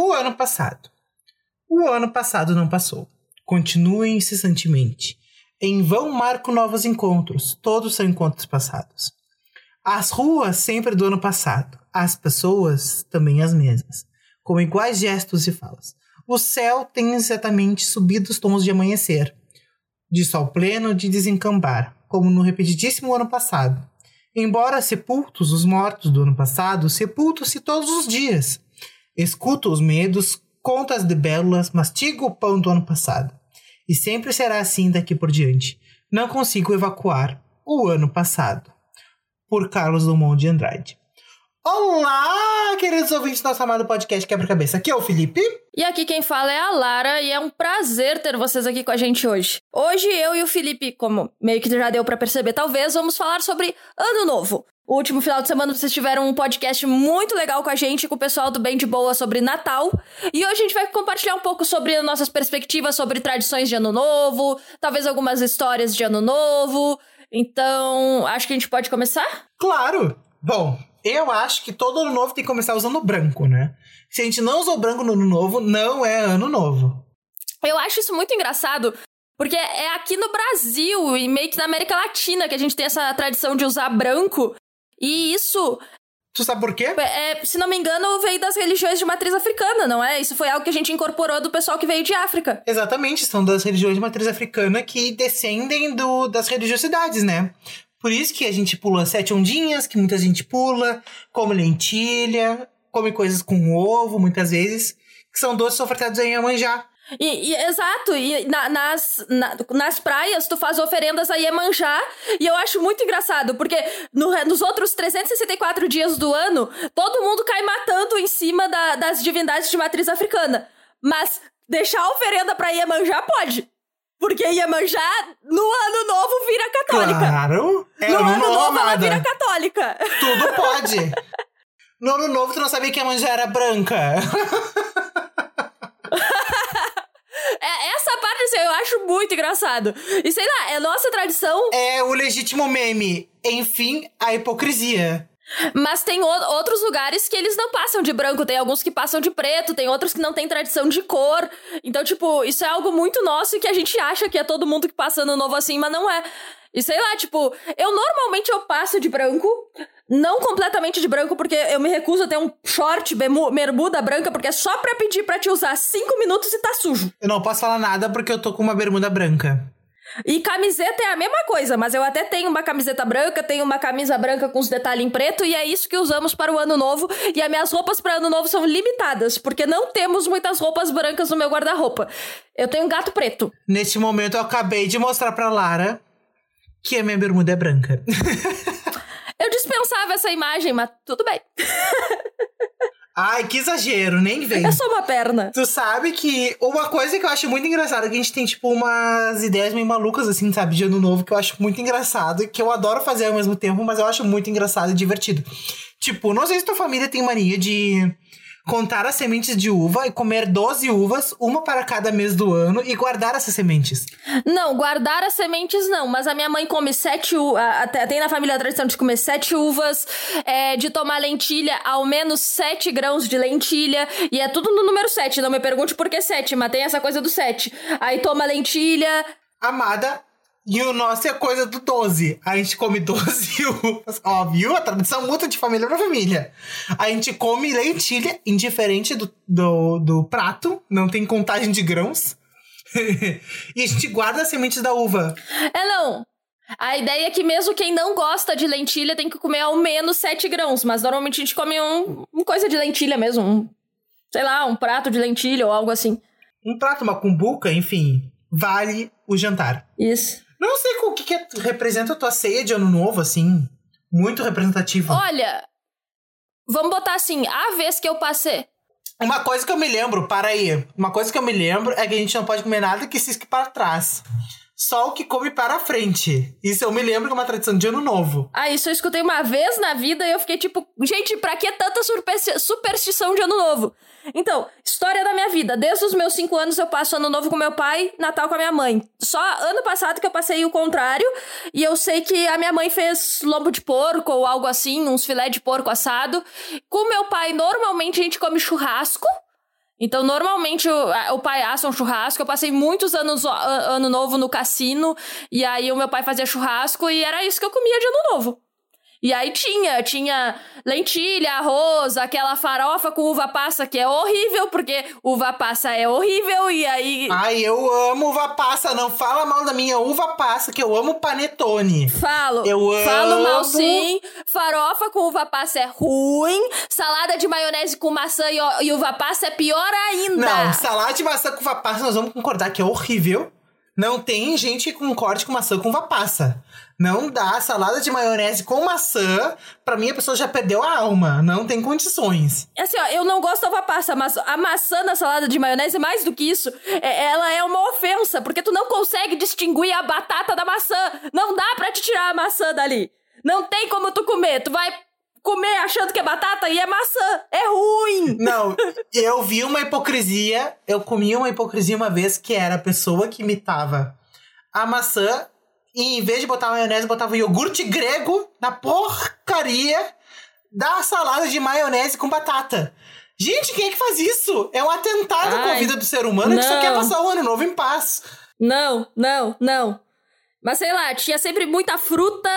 O ano passado. O ano passado não passou. Continua incessantemente. Em vão marco novos encontros. Todos são encontros passados. As ruas sempre do ano passado. As pessoas também as mesmas. Com iguais gestos e falas. O céu tem exatamente subido os tons de amanhecer. De sol pleno de desencambar, como no repetidíssimo ano passado. Embora sepultos os mortos do ano passado, sepultos-se todos os dias. Escuto os medos, conto as libélulas, mastigo o pão do ano passado. E sempre será assim daqui por diante. Não consigo evacuar o ano passado. Por Carlos Drummond de Andrade. Olá, queridos ouvintes do nosso amado podcast Quebra-Cabeça. Aqui é o Felipe. E aqui quem fala é a Lara e é um prazer ter vocês aqui com a gente hoje. Hoje eu e o Felipe, como meio que já deu para perceber talvez, vamos falar sobre Ano Novo. O último final de semana vocês tiveram um podcast muito legal com a gente, com o pessoal do Bem de Boa sobre Natal. E hoje a gente vai compartilhar um pouco sobre nossas perspectivas sobre tradições de Ano Novo, talvez algumas histórias de Ano Novo. Então, acho que a gente pode começar? Claro! Bom, eu acho que todo ano novo tem que começar usando branco, né? Se a gente não usou branco no ano novo, não é ano novo. Eu acho isso muito engraçado, porque é aqui no Brasil e meio que na América Latina que a gente tem essa tradição de usar branco. E isso. Tu sabe por quê? É, se não me engano, veio das religiões de matriz africana, não é? Isso foi algo que a gente incorporou do pessoal que veio de África. Exatamente, são das religiões de matriz africana que descendem do, das religiosidades, né? Por isso que a gente pula sete ondinhas, que muita gente pula, come lentilha, come coisas com ovo, muitas vezes, que são doces ofertados em Iemanjá. E, e, exato, e na, nas, na, nas praias tu faz oferendas a Iemanjá, e eu acho muito engraçado, porque no, nos outros 364 dias do ano, todo mundo cai matando em cima da, das divindades de matriz africana. Mas deixar oferenda pra Iemanjá pode. Porque Iemanjá, no ano novo, vira católica. Claro! É no ano novo, novo, ela vira católica. Tudo pode! No ano novo, tu não sabia que Iemanjá era branca. É, essa parte, assim, eu acho muito engraçado. E sei lá, é nossa tradição, É o legítimo meme. Enfim, a hipocrisia. Mas tem outros lugares que eles não passam de branco. Tem alguns que passam de preto, tem outros que não têm tradição de cor. Então, tipo, isso é algo muito nosso e que a gente acha que é todo mundo que passa ano novo assim, mas não é. E sei lá, tipo, eu normalmente eu passo de branco. Não completamente de branco, porque eu me recuso a ter um short, bermuda branca, porque é só pra pedir pra te usar cinco minutos e tá sujo. Eu não posso falar nada porque eu tô com uma bermuda branca. E camiseta é a mesma coisa, mas eu até tenho uma camiseta branca, tenho uma camisa branca com os detalhes em preto, e é isso que usamos para o ano novo. E as minhas roupas para ano novo são limitadas, porque não temos muitas roupas brancas no meu guarda-roupa. Eu tenho um gato preto. Neste momento, eu acabei de mostrar pra Lara que a minha bermuda é branca. Eu dispensava essa imagem, mas tudo bem. Ai, que exagero, nem vem. É só uma perna. Tu sabe que uma coisa que eu acho muito engraçada é que a gente tem, tipo, umas ideias meio malucas, assim, sabe, de ano novo, que eu acho muito engraçado e que eu adoro fazer ao mesmo tempo, mas eu acho muito engraçado e divertido. Tipo, não sei se tua família tem mania de contar as sementes de uva e comer 12 uvas, uma para cada mês do ano, e guardar essas sementes. Não, guardar as sementes não, mas a minha mãe come sete uvas. Tem na família a tradição de comer sete uvas, é, de tomar lentilha, ao menos sete grãos de lentilha, e é tudo no número sete. Não me pergunte por que sete, mas tem essa coisa do sete. Aí toma lentilha. Amada, e o nosso é coisa do 12. A gente come 12 uvas. Ó, viu? A tradição muda de família pra família. A gente come lentilha, indiferente do, do, do prato. Não tem contagem de grãos. e a gente guarda as sementes da uva. É não. A ideia é que mesmo quem não gosta de lentilha tem que comer ao menos sete grãos, mas normalmente a gente come um, um coisa de lentilha mesmo. Um, sei lá, um prato de lentilha ou algo assim. Um prato, uma cumbuca, enfim, vale o jantar. Isso. Não sei o que, que é- representa a tua ceia de ano novo, assim. Muito representativo. Olha, vamos botar assim, a vez que eu passei. Uma coisa que eu me lembro, para aí. Uma coisa que eu me lembro é que a gente não pode comer nada que cisque para trás. Só o que come para frente. Isso eu me lembro que é uma tradição de ano novo. Ah, isso eu escutei uma vez na vida e eu fiquei tipo, gente, pra que tanta supersti- superstição de ano novo? Então, história da minha vida. Desde os meus cinco anos eu passo ano novo com meu pai, Natal com a minha mãe. Só ano passado que eu passei o contrário. E eu sei que a minha mãe fez lombo de porco ou algo assim, uns filé de porco assado. Com meu pai, normalmente a gente come churrasco. Então, normalmente, o, o pai assa um churrasco. Eu passei muitos anos, ano novo no cassino. E aí, o meu pai fazia churrasco e era isso que eu comia de ano novo. E aí tinha, tinha lentilha, arroz, aquela farofa com uva passa que é horrível, porque uva passa é horrível e aí... Ai, eu amo uva passa, não fala mal da minha uva passa, que eu amo panetone. Falo. Eu amo... Falo mal sim, farofa com uva passa é ruim, salada de maionese com maçã e, uva passa é pior ainda. Não, salada de maçã com uva passa nós vamos concordar que é horrível. Não tem gente com corte com maçã com uva passa. Não dá salada de maionese com maçã. Pra mim, a pessoa já perdeu a alma. Não tem condições. É assim, ó, eu não gosto da uva passa, mas a maçã na salada de maionese, mais do que isso, é, ela é uma ofensa, porque tu não consegue distinguir a batata da maçã. Não dá pra te tirar a maçã dali. Não tem como tu comer. Tu vai comer achando que é batata e é maçã. É ruim. Não, eu vi uma hipocrisia. Eu comi uma hipocrisia uma vez que era a pessoa que imitava a maçã e em vez de botar maionese, botava iogurte grego na porcaria da salada de maionese com batata. Gente, quem é que faz isso? É um atentado Ai, com a vida do ser humano não. que só quer passar o ano novo em paz. Não, não, não. Mas sei lá, tinha sempre muita fruta,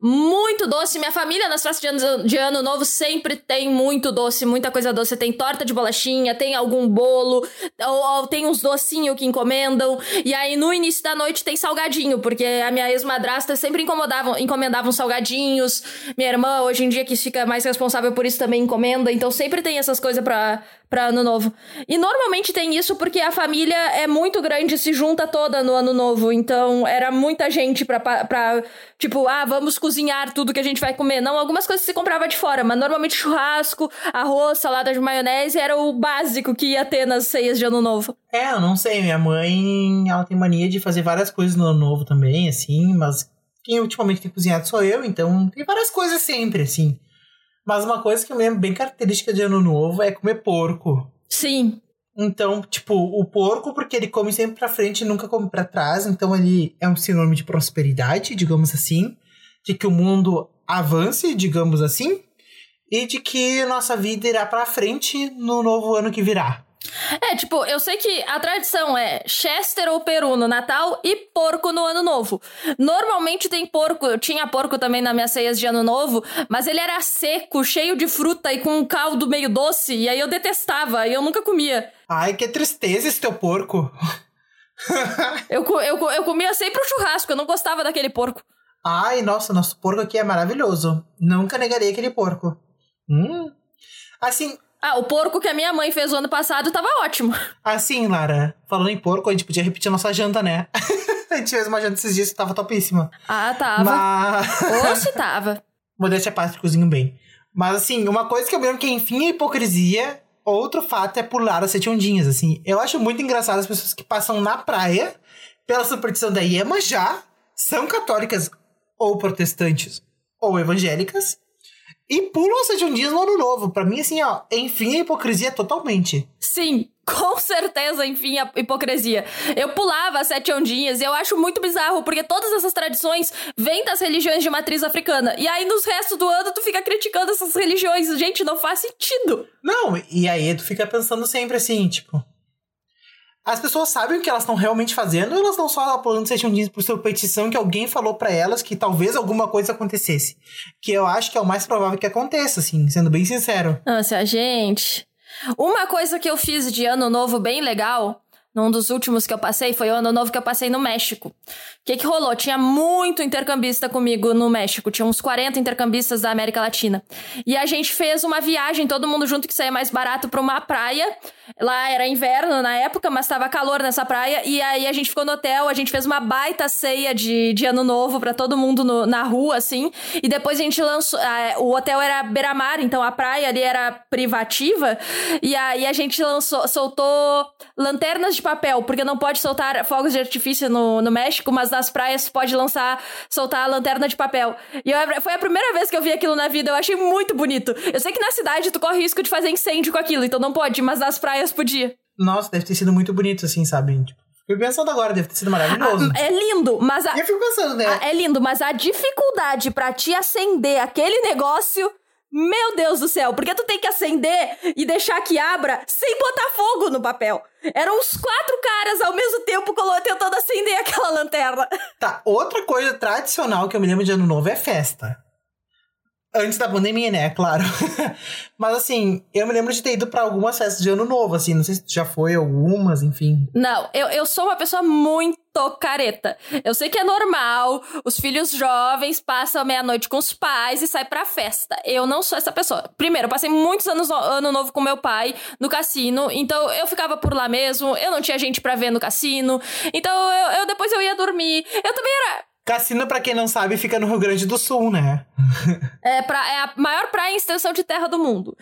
muito doce. Minha família nas festas de ano, de ano, novo sempre tem muito doce, muita coisa doce. Tem torta de bolachinha, tem algum bolo, ou, ou tem uns docinhos que encomendam. E aí no início da noite tem salgadinho, porque a minha ex-madrasta sempre incomodava, encomendavam salgadinhos. Minha irmã, hoje em dia, que fica mais responsável por isso, também encomenda. Então sempre tem essas coisas pra, pra ano novo. E normalmente tem isso porque a família é muito grande, se junta toda no ano novo. Então era muita gente pra, pra tipo, ah, vamos cozinhar tudo que a gente vai comer. Não, algumas coisas se comprava de fora, mas normalmente churrasco, arroz, salada de maionese era o básico que ia ter nas ceias de ano novo. É, eu não sei. Minha mãe, ela tem mania de fazer várias coisas no ano novo também, assim, mas quem ultimamente tem cozinhado sou eu, então tem várias coisas sempre, assim. Mas uma coisa que eu lembro bem característica de ano novo é comer porco. Sim. Então, tipo, o porco, porque ele come sempre pra frente e nunca come pra trás, então ele é um sinônimo de prosperidade, digamos assim, de que o mundo avance, digamos assim, e de que nossa vida irá pra frente no novo ano que virá. É, tipo, eu sei que a tradição é Chester ou Peru no Natal e porco no Ano Novo. Normalmente tem porco, eu tinha porco também nas minhas ceias de Ano Novo, mas ele era seco, cheio de fruta e com um caldo meio doce, e aí eu detestava, e eu nunca comia. Ai, que tristeza esse teu porco. eu, eu, eu comia sempre o churrasco, eu não gostava daquele porco. Ai, nossa, nosso porco aqui é maravilhoso. Nunca negaria aquele porco. Hum. Assim, ah, o porco que a minha mãe fez o ano passado tava ótimo. Assim, Lara, falando em porco, a gente podia repetir a nossa janta, né? a gente fez uma janta esses dias que tava topíssima. Ah, tava. Mas... Se tava. Modéstia a parte, cozinho bem. Mas assim, uma coisa que eu lembro que enfim é hipocrisia, outro fato é pular as sete ondinhas, assim. Eu acho muito engraçado as pessoas que passam na praia pela superstição da Iemanjá, são católicas ou protestantes ou evangélicas, e pulam sete dias no ano novo. Pra mim, assim, ó, enfim, a hipocrisia totalmente. Sim, com certeza, enfim, a hipocrisia. Eu pulava as sete ondinhas e eu acho muito bizarro, porque todas essas tradições vêm das religiões de matriz africana. E aí, nos restos do ano, tu fica criticando essas religiões. Gente, não faz sentido. Não, e aí tu fica pensando sempre assim, tipo as pessoas sabem o que elas estão realmente fazendo ou elas estão só apoiando sejam dias por sua petição que alguém falou para elas que talvez alguma coisa acontecesse? Que eu acho que é o mais provável que aconteça, assim, sendo bem sincero. Nossa, gente. Uma coisa que eu fiz de ano novo bem legal num dos últimos que eu passei, foi o ano novo que eu passei no México. O que que rolou? Tinha muito intercambista comigo no México, tinha uns 40 intercambistas da América Latina. E a gente fez uma viagem, todo mundo junto, que saía mais barato pra uma praia. Lá era inverno na época, mas tava calor nessa praia. E aí a gente ficou no hotel, a gente fez uma baita ceia de, de ano novo para todo mundo no, na rua, assim. E depois a gente lançou. A, o hotel era beira-mar, então a praia ali era privativa. E aí a gente lançou, soltou lanternas de papel, porque não pode soltar fogos de artifício no, no México, mas nas praias pode lançar, soltar a lanterna de papel. E eu, foi a primeira vez que eu vi aquilo na vida, eu achei muito bonito. Eu sei que na cidade tu corre risco de fazer incêndio com aquilo, então não pode, mas nas praias podia. Nossa, deve ter sido muito bonito, assim, sabe? Tipo, fico pensando agora, deve ter sido maravilhoso. Ah, é lindo, mas a. Eu fico pensando, né? A, é lindo, mas a dificuldade para te acender aquele negócio Meu Deus do céu, porque tu tem que acender e deixar que abra sem botar fogo no papel. Eram uns quatro caras ao mesmo tempo tentando acender aquela lanterna. Tá, outra coisa tradicional que eu me lembro de ano novo é festa. Antes da pandemia, né? Claro. Mas assim, eu me lembro de ter ido para algumas festas de ano novo, assim. Não sei se tu já foi algumas, enfim. Não, eu, eu sou uma pessoa muito careta. Eu sei que é normal, os filhos jovens passam meia-noite com os pais e saem pra festa. Eu não sou essa pessoa. Primeiro, eu passei muitos anos ano novo com meu pai no cassino, então eu ficava por lá mesmo, eu não tinha gente para ver no cassino. Então eu, eu depois eu ia dormir. Eu também era Cassino, para quem não sabe, fica no Rio Grande do Sul, né? é, pra, é a maior praia em extensão de terra do mundo.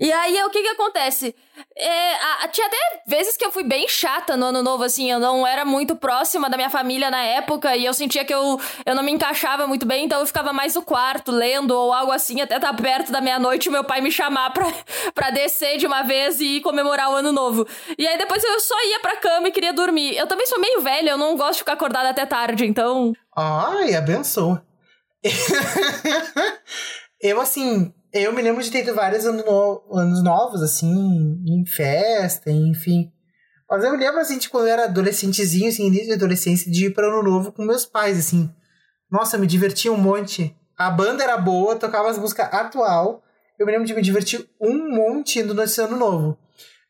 E aí, o que que acontece? É, a, tinha até vezes que eu fui bem chata no ano novo, assim, eu não era muito próxima da minha família na época e eu sentia que eu, eu não me encaixava muito bem, então eu ficava mais no quarto, lendo ou algo assim, até tá perto da meia-noite meu pai me chamar pra, pra descer de uma vez e comemorar o ano novo. E aí depois eu só ia pra cama e queria dormir. Eu também sou meio velha, eu não gosto de ficar acordada até tarde, então. Ai, abençoa. eu, assim, eu me lembro de ter ido vários anos, no... anos novos, assim, em festa, enfim. Mas eu me lembro, assim, de quando eu era adolescentezinho, assim, início de adolescência, de ir para ano novo com meus pais, assim. Nossa, me divertia um monte. A banda era boa, tocava as músicas atual. Eu me lembro de me divertir um monte indo nesse ano novo.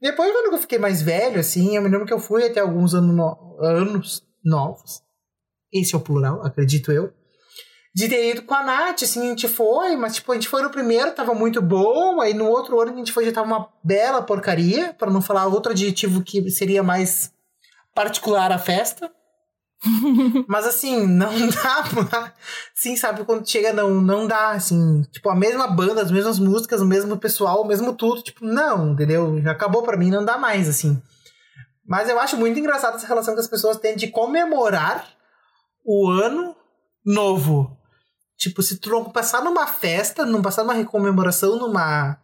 Depois, quando eu fiquei mais velho, assim, eu me lembro que eu fui até alguns ano no... anos novos. Esse é o plural, acredito eu de ter ido com a Nath, assim, a gente foi, mas tipo, a gente foi no primeiro, tava muito bom, aí no outro ano a gente foi já tava uma bela porcaria, para não falar outro adjetivo que seria mais particular à festa. mas assim, não dá, sim, sabe, quando chega não, não dá, assim, tipo, a mesma banda, as mesmas músicas, o mesmo pessoal, o mesmo tudo, tipo, não, entendeu? Já acabou para mim, não dá mais, assim. Mas eu acho muito engraçado essa relação que as pessoas têm de comemorar o ano novo. Tipo, se tu não passar numa festa, não passar numa comemoração, numa,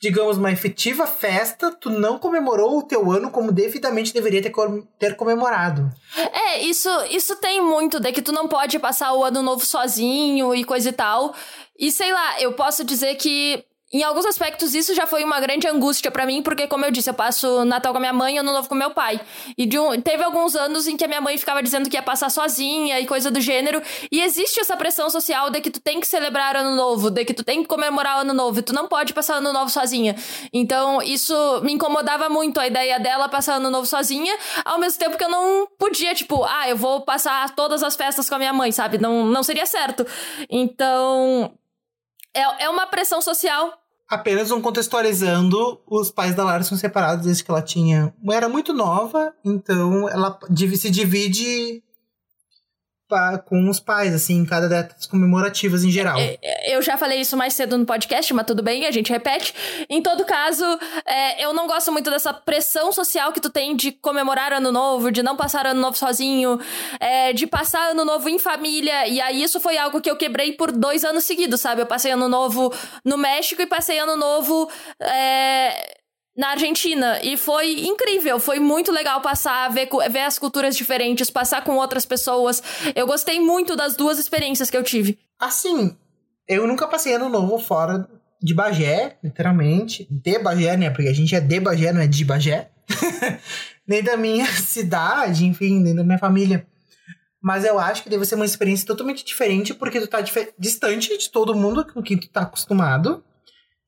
digamos, uma efetiva festa, tu não comemorou o teu ano como devidamente deveria ter, ter comemorado. É, isso, isso tem muito, de que tu não pode passar o ano novo sozinho e coisa e tal. E sei lá, eu posso dizer que em alguns aspectos, isso já foi uma grande angústia para mim, porque, como eu disse, eu passo Natal com a minha mãe e Ano Novo com meu pai. E um, teve alguns anos em que a minha mãe ficava dizendo que ia passar sozinha e coisa do gênero. E existe essa pressão social de que tu tem que celebrar Ano Novo, de que tu tem que comemorar Ano Novo, e tu não pode passar Ano Novo sozinha. Então, isso me incomodava muito, a ideia dela passar Ano Novo sozinha, ao mesmo tempo que eu não podia, tipo, ah, eu vou passar todas as festas com a minha mãe, sabe? Não, não seria certo. Então. É, é uma pressão social Apenas um contextualizando, os pais da Lara são separados desde que ela tinha. Era muito nova, então ela se divide com os pais, assim, em cada datas comemorativas em geral. É, é, eu já falei isso mais cedo no podcast, mas tudo bem, a gente repete. Em todo caso, é, eu não gosto muito dessa pressão social que tu tem de comemorar ano novo, de não passar ano novo sozinho, é, de passar ano novo em família. E aí isso foi algo que eu quebrei por dois anos seguidos, sabe? Eu passei ano novo no México e passei ano novo. É na Argentina. E foi incrível, foi muito legal passar, ver, ver as culturas diferentes, passar com outras pessoas. Eu gostei muito das duas experiências que eu tive. Assim, eu nunca passei ano novo fora de Bagé, literalmente. De Bagé, né? Porque a gente é de Bagé, não é de Bagé. nem da minha cidade, enfim, nem da minha família. Mas eu acho que deve ser uma experiência totalmente diferente, porque tu tá distante de todo mundo com quem tu tá acostumado.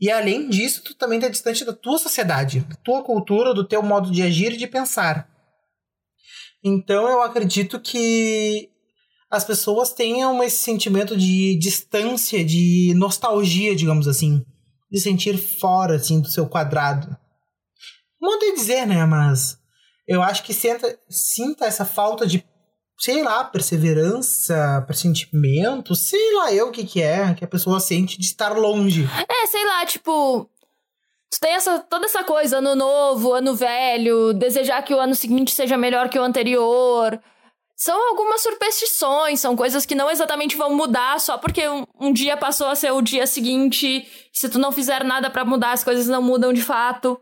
E além disso, tu também está distante da tua sociedade, da tua cultura, do teu modo de agir e de pensar. Então eu acredito que as pessoas tenham esse sentimento de distância, de nostalgia, digamos assim, de sentir fora assim do seu quadrado. Não de dizer, né, mas eu acho que sinta, sinta essa falta de sei lá, perseverança, pressentimento, sei lá eu o que que é, que a pessoa sente de estar longe. É, sei lá, tipo, tu tem essa, toda essa coisa, ano novo, ano velho, desejar que o ano seguinte seja melhor que o anterior. São algumas superstições, são coisas que não exatamente vão mudar só porque um, um dia passou a ser o dia seguinte. Se tu não fizer nada para mudar, as coisas não mudam de fato.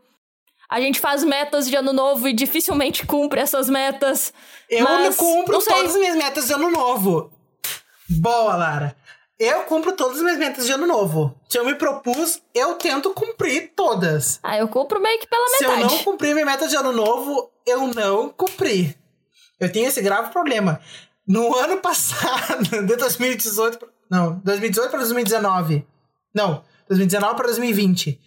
A gente faz metas de ano novo e dificilmente cumpre essas metas. Eu mas, cumpro todas as minhas metas de ano novo. Boa, Lara. Eu cumpro todas as minhas metas de ano novo. Se eu me propus, eu tento cumprir todas. Ah, eu cumpro meio que pela Se metade. eu não cumprir minha meta de ano novo, eu não cumpri. Eu tenho esse grave problema. No ano passado, de 2018. pra- Não, 2018 para 2019. Não, 2019 para 2020.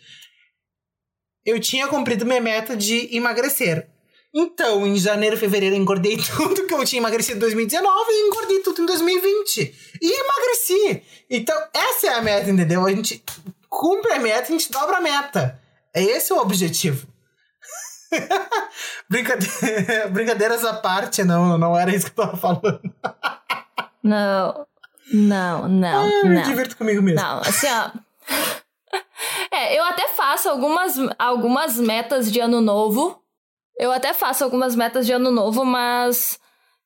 Eu tinha cumprido minha meta de emagrecer. Então, em janeiro, fevereiro, eu engordei tudo que eu tinha emagrecido em 2019 e engordei tudo em 2020. E emagreci. Então, essa é a meta, entendeu? A gente cumpre a meta, a gente dobra a meta. É esse o objetivo. Brincade- Brincadeiras à parte, não, não era isso que eu tava falando. Não, não, não, Ah, eu me não. divirto comigo mesmo. Não, assim, ó. É, eu até faço algumas, algumas metas de ano novo. Eu até faço algumas metas de ano novo, mas.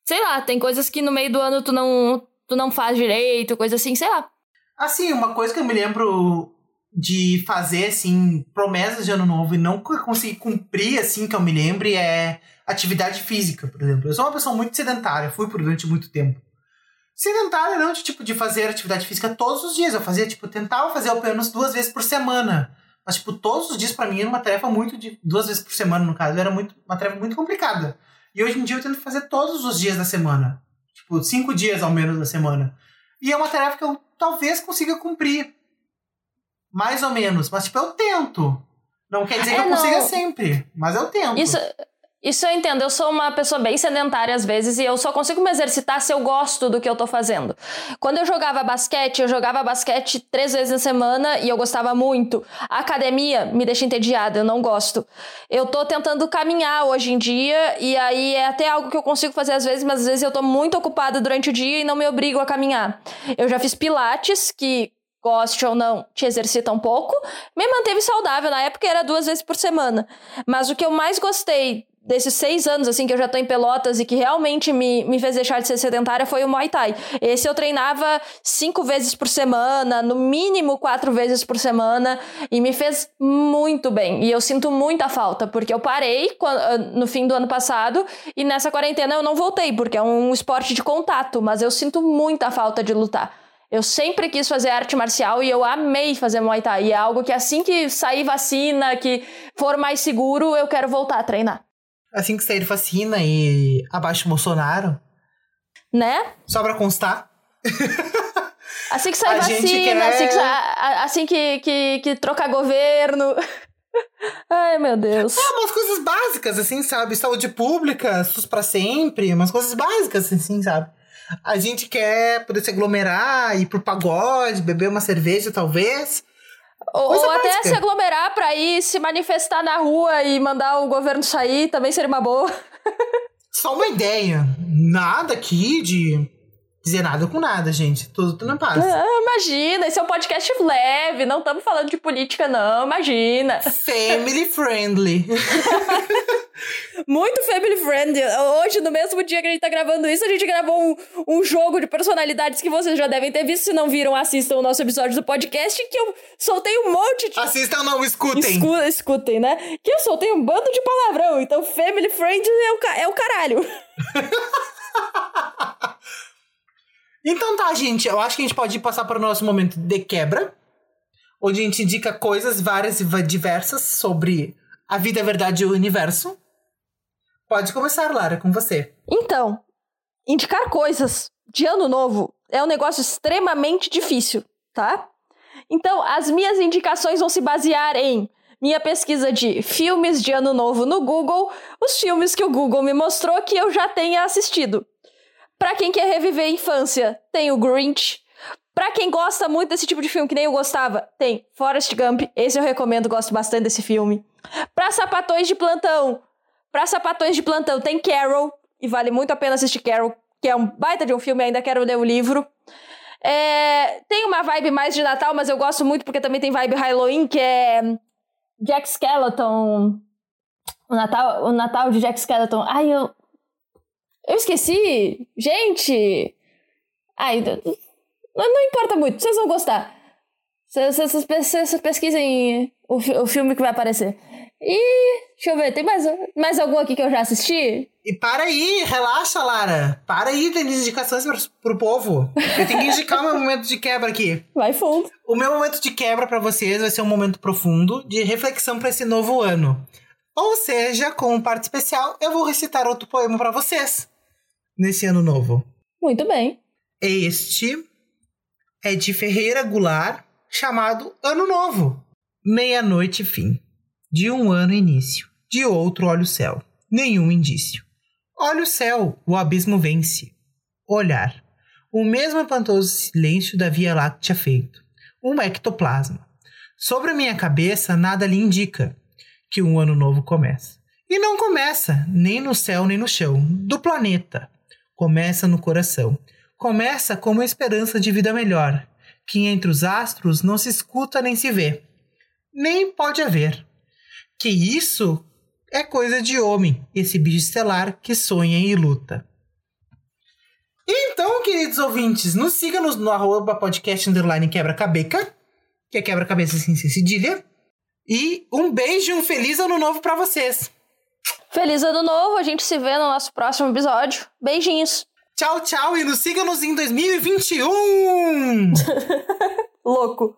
Sei lá, tem coisas que no meio do ano tu não, tu não faz direito, coisa assim, sei lá. Assim, uma coisa que eu me lembro de fazer, assim, promessas de ano novo e não co- conseguir cumprir, assim, que eu me lembre, é atividade física, por exemplo. Eu sou uma pessoa muito sedentária, fui por durante muito tempo. Sedentária não de, tipo, de fazer atividade física todos os dias. Eu fazia, tipo, tentava fazer ao menos duas vezes por semana. Mas, tipo, todos os dias pra mim era uma tarefa muito de... Duas vezes por semana, no caso, era muito, uma tarefa muito complicada. E hoje em dia eu tento fazer todos os dias da semana. Tipo, cinco dias ao menos da semana. E é uma tarefa que eu talvez consiga cumprir. Mais ou menos. Mas, tipo, eu tento. Não quer dizer É, que eu não. consiga sempre. Mas eu tento. Isso, isso eu entendo. Eu sou uma pessoa bem sedentária às vezes e eu só consigo me exercitar se eu gosto do que eu tô fazendo. Quando eu jogava basquete, eu jogava basquete três vezes na semana e eu gostava muito. A academia me deixa entediada, eu não gosto. Eu tô tentando caminhar hoje em dia e aí é até algo que eu consigo fazer às vezes, mas às vezes eu tô muito ocupada durante o dia e não me obrigo a caminhar. Eu já fiz pilates, que goste ou não, te exercita um pouco. Me manteve saudável. Na época era duas vezes por semana. Mas o que eu mais gostei desses seis anos, assim, que eu já tô em Pelotas e que realmente me, me fez deixar de ser sedentária foi o Muay Thai. Esse eu treinava cinco vezes por semana, no mínimo quatro vezes por semana, e me fez muito bem. E eu sinto muita falta, porque eu parei ah, no fim do ano passado e nessa quarentena eu não voltei, porque é um esporte de contato, mas eu sinto muita falta de lutar. Eu sempre quis fazer arte marcial e eu amei fazer Muay Thai. E é algo que assim que sair vacina, que for mais seguro, eu quero voltar a treinar. Assim que sair vacina e abaixo Bolsonaro, Né? só pra constar. Assim que sair vacina, quer- assim, que, assim que, que, que trocar governo. Ai, meu Deus. É, umas coisas básicas, assim, sabe? Saúde pública, SUS pra sempre, umas coisas básicas, assim, sabe? A gente quer poder se aglomerar, ir pro pagode, beber uma cerveja, talvez. Ou, ou até se aglomerar pra ir se manifestar na rua e mandar o governo sair também seria uma boa. Só uma ideia. Nada aqui de dizer nada com nada, gente. Tudo, tudo na paz. Ah, imagina, esse é um podcast leve, não estamos falando de política, não, imagina. Family friendly. Muito family friendly. Hoje, no mesmo dia que a gente tá gravando isso, a gente gravou um, um jogo de personalidades que vocês já devem ter visto. Se não viram, assistam o nosso episódio do podcast, que eu soltei um monte de. Assistam, não escutem. Escu- escutem, né? Que eu soltei um bando de palavrão. Então, family friendly é o, ca- é o caralho. Então tá, gente. Eu acho que a gente pode passar para o nosso momento de quebra. Onde a gente indica coisas várias e diversas sobre a vida, a verdade e o universo. Pode começar, Lara, com você. Então, indicar coisas de ano novo é um negócio extremamente difícil, tá? Então, as minhas indicações vão se basear em minha pesquisa de filmes de ano novo no Google, os filmes que o Google me mostrou que eu já tenha assistido. Pra quem quer reviver a infância, tem o Grinch. Pra quem gosta muito desse tipo de filme, que nem eu gostava, tem Forrest Gump. Esse eu recomendo, gosto bastante desse filme. Pra sapatões de plantão, Pra sapatões de plantão tem Carol, e vale muito a pena assistir Carol, que é um baita de um filme, ainda quero ler o livro. É, tem uma vibe mais de Natal, mas eu gosto muito porque também tem vibe Halloween, que é Jack Skeleton. O Natal, o Natal de Jack Skeleton. Ai, eu. Eu esqueci! Gente! Ai, não, não importa muito, vocês vão gostar. Vocês, pesquisem o, o filme que vai aparecer. E deixa eu ver, tem mais, mais algum aqui que eu já assisti? E para aí, relaxa, Lara. Para aí, tem indicações pro, pro povo. Eu tenho que indicar o meu momento de quebra aqui. Vai fundo. O meu momento de quebra para vocês vai ser um momento profundo de reflexão para esse novo ano. Ou seja, como parte especial, eu vou recitar outro poema para vocês nesse ano novo. Muito bem. Este é de Ferreira Goulart, chamado Ano Novo. Meia-noite fim. De um ano início. De outro olha o céu. Nenhum indício. Olha o céu, o abismo vence. Olhar. O mesmo espantoso silêncio da Via Láctea feito. Um ectoplasma. Sobre a minha cabeça, nada lhe indica que um ano novo começa. E não começa, nem no céu nem no chão, do planeta. Começa no coração. Começa com uma esperança de vida melhor, que entre os astros não se escuta nem se vê, nem pode haver. Que isso é coisa de homem, esse bicho estelar que sonha e luta. Então, queridos ouvintes, nos siga no, no arroba podcast underline quebra-cabeca, que é quebra-cabeça sem cedilha. E um beijo e um feliz ano novo para vocês. Feliz ano novo, a gente se vê no nosso próximo episódio. Beijinhos. Tchau, tchau e nos siga-nos em 2021! Louco.